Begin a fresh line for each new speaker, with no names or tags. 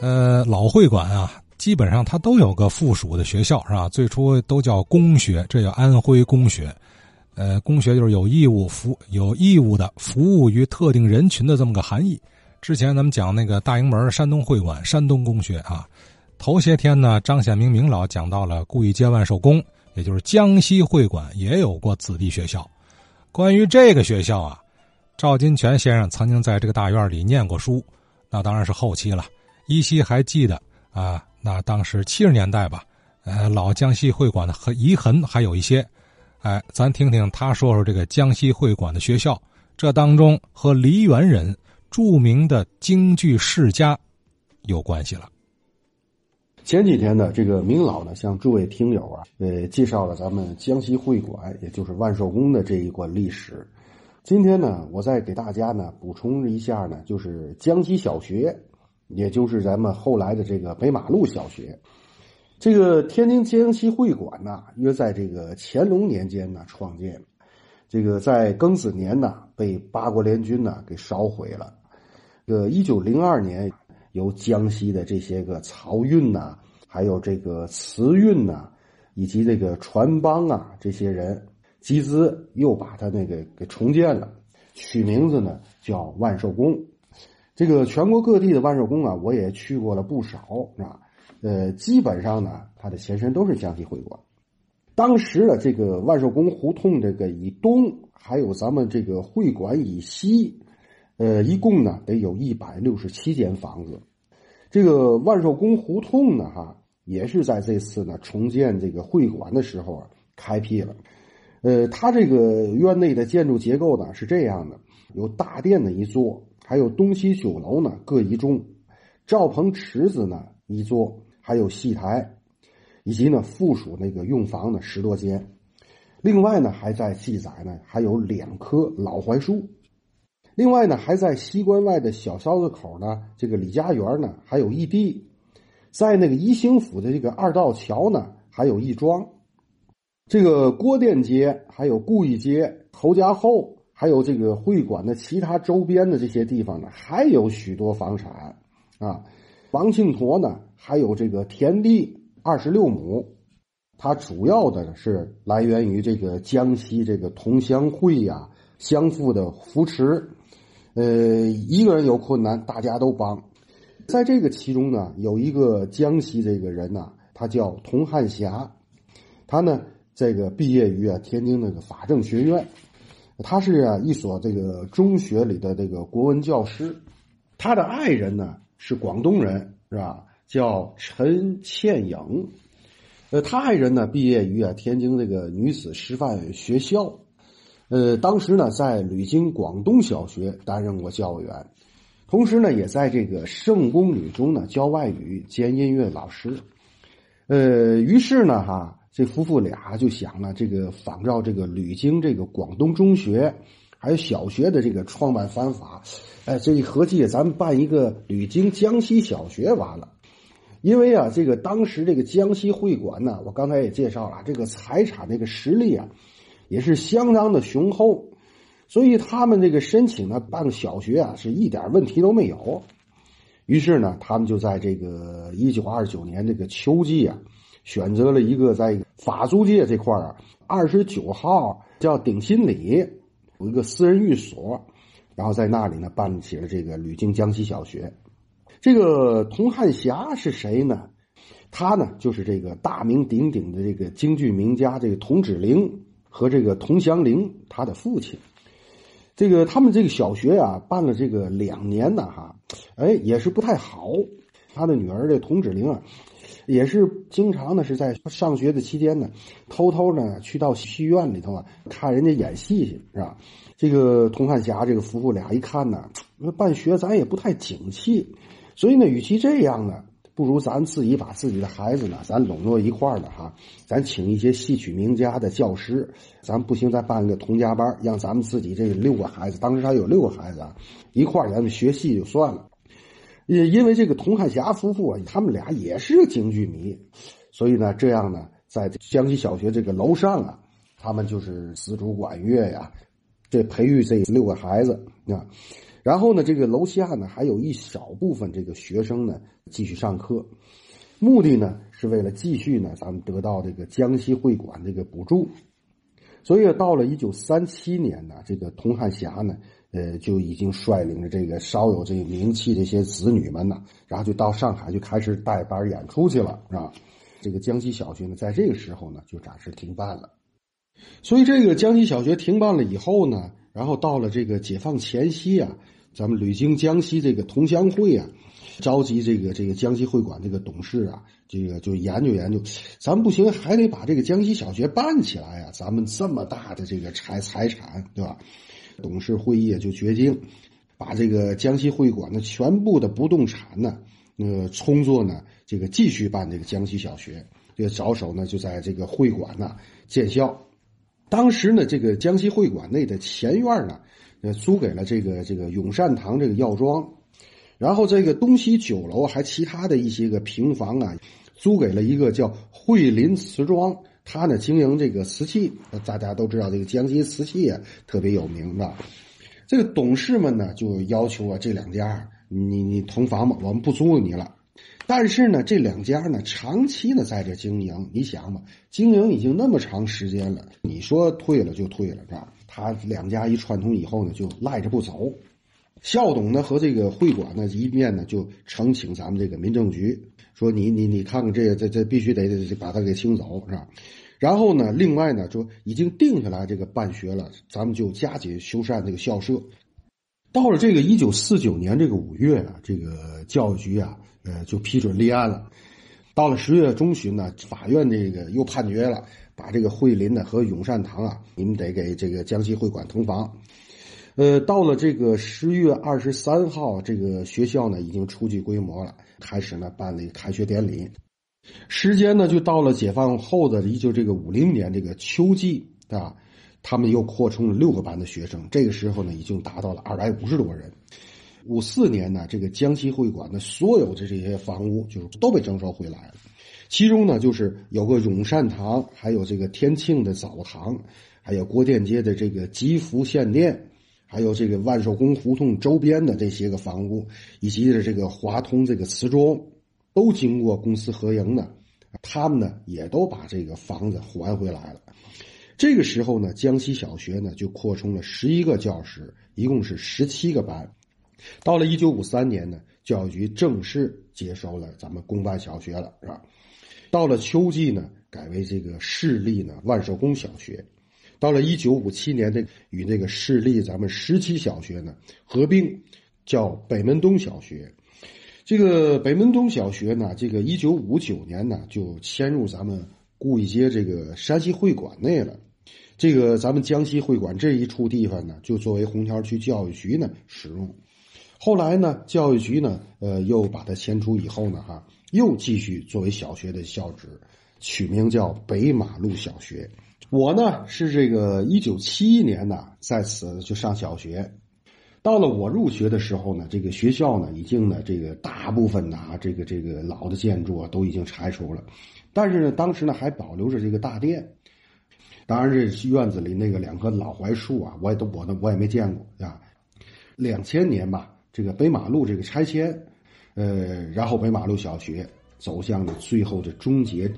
呃，老会馆啊，基本上它都有个附属的学校，是吧？最初都叫公学，这叫安徽公学。呃，公学就是有义务服有义务的服务于特定人群的这么个含义。之前咱们讲那个大营门山东会馆、山东公学啊，头些天呢，张显明明老讲到了故意接万寿宫，也就是江西会馆也有过子弟学校。关于这个学校啊，赵金泉先生曾经在这个大院里念过书，那当然是后期了。依稀还记得啊，那当时七十年代吧，呃，老江西会馆的遗痕还有一些，哎，咱听听他说说这个江西会馆的学校，这当中和梨园人著名的京剧世家有关系了。
前几天呢，这个明老呢向诸位听友啊，呃，介绍了咱们江西会馆，也就是万寿宫的这一段历史。今天呢，我再给大家呢补充一下呢，就是江西小学。也就是咱们后来的这个北马路小学，这个天津江西会馆呢，约在这个乾隆年间呢创建，这个在庚子年呢被八国联军呢给烧毁了。呃，一九零二年，由江西的这些个漕运呐，还有这个瓷运呐，以及这个船帮啊这些人集资，又把它那个给重建了，取名字呢叫万寿宫。这个全国各地的万寿宫啊，我也去过了不少啊。呃，基本上呢，它的前身都是江西会馆。当时的这个万寿宫胡同这个以东，还有咱们这个会馆以西，呃，一共呢得有一百六十七间房子。这个万寿宫胡同呢，哈，也是在这次呢重建这个会馆的时候啊开辟了。呃，它这个院内的建筑结构呢是这样的：有大殿的一座。还有东西酒楼呢，各一中；赵棚池子呢一座，还有戏台，以及呢附属那个用房呢十多间。另外呢，还在记载呢，还有两棵老槐树。另外呢，还在西关外的小哨子口呢，这个李家园呢还有一地，在那个宜兴府的这个二道桥呢还有一庄。这个郭店街，还有顾义街、侯家后。还有这个会馆的其他周边的这些地方呢，还有许多房产啊。王庆坨呢，还有这个田地二十六亩，它主要的是来源于这个江西这个同乡会呀相互的扶持。呃，一个人有困难，大家都帮。在这个其中呢，有一个江西这个人呢，他叫童汉霞，他呢这个毕业于啊天津那个法政学院。他是一所这个中学里的这个国文教师，他的爱人呢是广东人，是吧？叫陈倩颖，呃，他爱人呢毕业于啊天津这个女子师范学校，呃，当时呢在吕京广东小学担任过教员，同时呢也在这个圣公女中呢教外语兼音乐老师，呃，于是呢哈。这夫妇俩就想了，这个仿照这个吕京这个广东中学，还有小学的这个创办方法，哎，这一合计，咱们办一个吕京江西小学完了。因为啊，这个当时这个江西会馆呢，我刚才也介绍了，这个财产这个实力啊，也是相当的雄厚，所以他们这个申请呢办个小学啊，是一点问题都没有。于是呢，他们就在这个一九二九年这个秋季啊。选择了一个在法租界这块啊，二十九号叫鼎新里有一个私人寓所，然后在那里呢办起了这个吕京江西小学。这个童汉霞是谁呢？他呢就是这个大名鼎鼎的这个京剧名家这个童芷苓和这个童祥苓他的父亲。这个他们这个小学啊办了这个两年呢哈，哎也是不太好。他的女儿这童芷苓啊。也是经常呢，是在上学的期间呢，偷偷呢去到戏院里头啊看人家演戏去，是吧？这个童汉霞这个夫妇俩一看呢，那办学咱也不太景气，所以呢，与其这样呢，不如咱自己把自己的孩子呢，咱笼络一块儿呢，哈，咱请一些戏曲名家的教师，咱不行再办个童家班，让咱们自己这六个孩子，当时他有六个孩子啊，一块儿咱们学戏就算了。也因为这个童汉霞夫妇啊，他们俩也是京剧迷，所以呢，这样呢，在江西小学这个楼上啊，他们就是丝竹管乐呀，这培育这六个孩子啊。然后呢，这个楼下呢还有一小部分这个学生呢继续上课，目的呢是为了继续呢咱们得到这个江西会馆这个补助。所以到了一九三七年呢，这个童汉霞呢，呃，就已经率领着这个稍有这个名气这些子女们呢，然后就到上海就开始带班演出去了，是吧？这个江西小学呢，在这个时候呢，就暂时停办了。所以这个江西小学停办了以后呢，然后到了这个解放前夕啊，咱们旅经江西这个同乡会啊。召集这个这个江西会馆这个董事啊，这个就研究研究，咱们不行，还得把这个江西小学办起来呀！咱们这么大的这个财财产，对吧？董事会议就决定，把这个江西会馆的全部的不动产呢，呃，充作呢这个继续办这个江西小学。这个着手呢就在这个会馆呢建校。当时呢，这个江西会馆内的前院呢，呃，租给了这个这个永善堂这个药庄。然后这个东西酒楼还其他的一些个平房啊，租给了一个叫惠林瓷庄，他呢经营这个瓷器，大家都知道这个江西瓷器啊特别有名的。这个董事们呢就要求啊这两家，你你同房吧，我们不租你了。但是呢这两家呢长期的在这经营，你想吧，经营已经那么长时间了，你说退了就退了，是吧？他两家一串通以后呢，就赖着不走。校董呢和这个会馆呢一面呢就呈请咱们这个民政局，说你你你看看这个这这必须得得把他给清走是吧？然后呢，另外呢说已经定下来这个办学了，咱们就加紧修缮这个校舍。到了这个一九四九年这个五月啊，这个教育局啊呃就批准立案了。到了十月中旬呢，法院这个又判决了，把这个惠林呢和永善堂啊，你们得给这个江西会馆同房。呃，到了这个十月二十三号，这个学校呢已经初具规模了，开始呢办理开学典礼。时间呢就到了解放后的一九这个五零年这个秋季啊，他们又扩充了六个班的学生，这个时候呢已经达到了二百五十多人。五四年呢，这个江西会馆的所有的这些房屋就是都被征收回来了，其中呢就是有个永善堂，还有这个天庆的澡堂，还有郭店街的这个吉福县店。还有这个万寿宫胡同周边的这些个房屋，以及的这个华通这个瓷庄，都经过公私合营的，他们呢也都把这个房子还回来了。这个时候呢，江西小学呢就扩充了十一个教室，一共是十七个班。到了一九五三年呢，教育局正式接收了咱们公办小学了，是吧？到了秋季呢，改为这个市立呢万寿宫小学。到了一九五七年，这与那个市立咱们十七小学呢合并，叫北门东小学。这个北门东小学呢，这个一九五九年呢就迁入咱们顾义街这个山西会馆内了。这个咱们江西会馆这一处地方呢，就作为红桥区教育局呢使用。后来呢，教育局呢，呃，又把它迁出以后呢，哈，又继续作为小学的校址，取名叫北马路小学。我呢是这个一九七一年呢在此就上小学，到了我入学的时候呢，这个学校呢已经呢这个大部分啊这个这个老的建筑啊都已经拆除了，但是呢当时呢还保留着这个大殿，当然这院子里那个两棵老槐树啊，我也都我呢我也没见过啊。两千年吧，这个北马路这个拆迁，呃，然后北马路小学走向了最后的终结。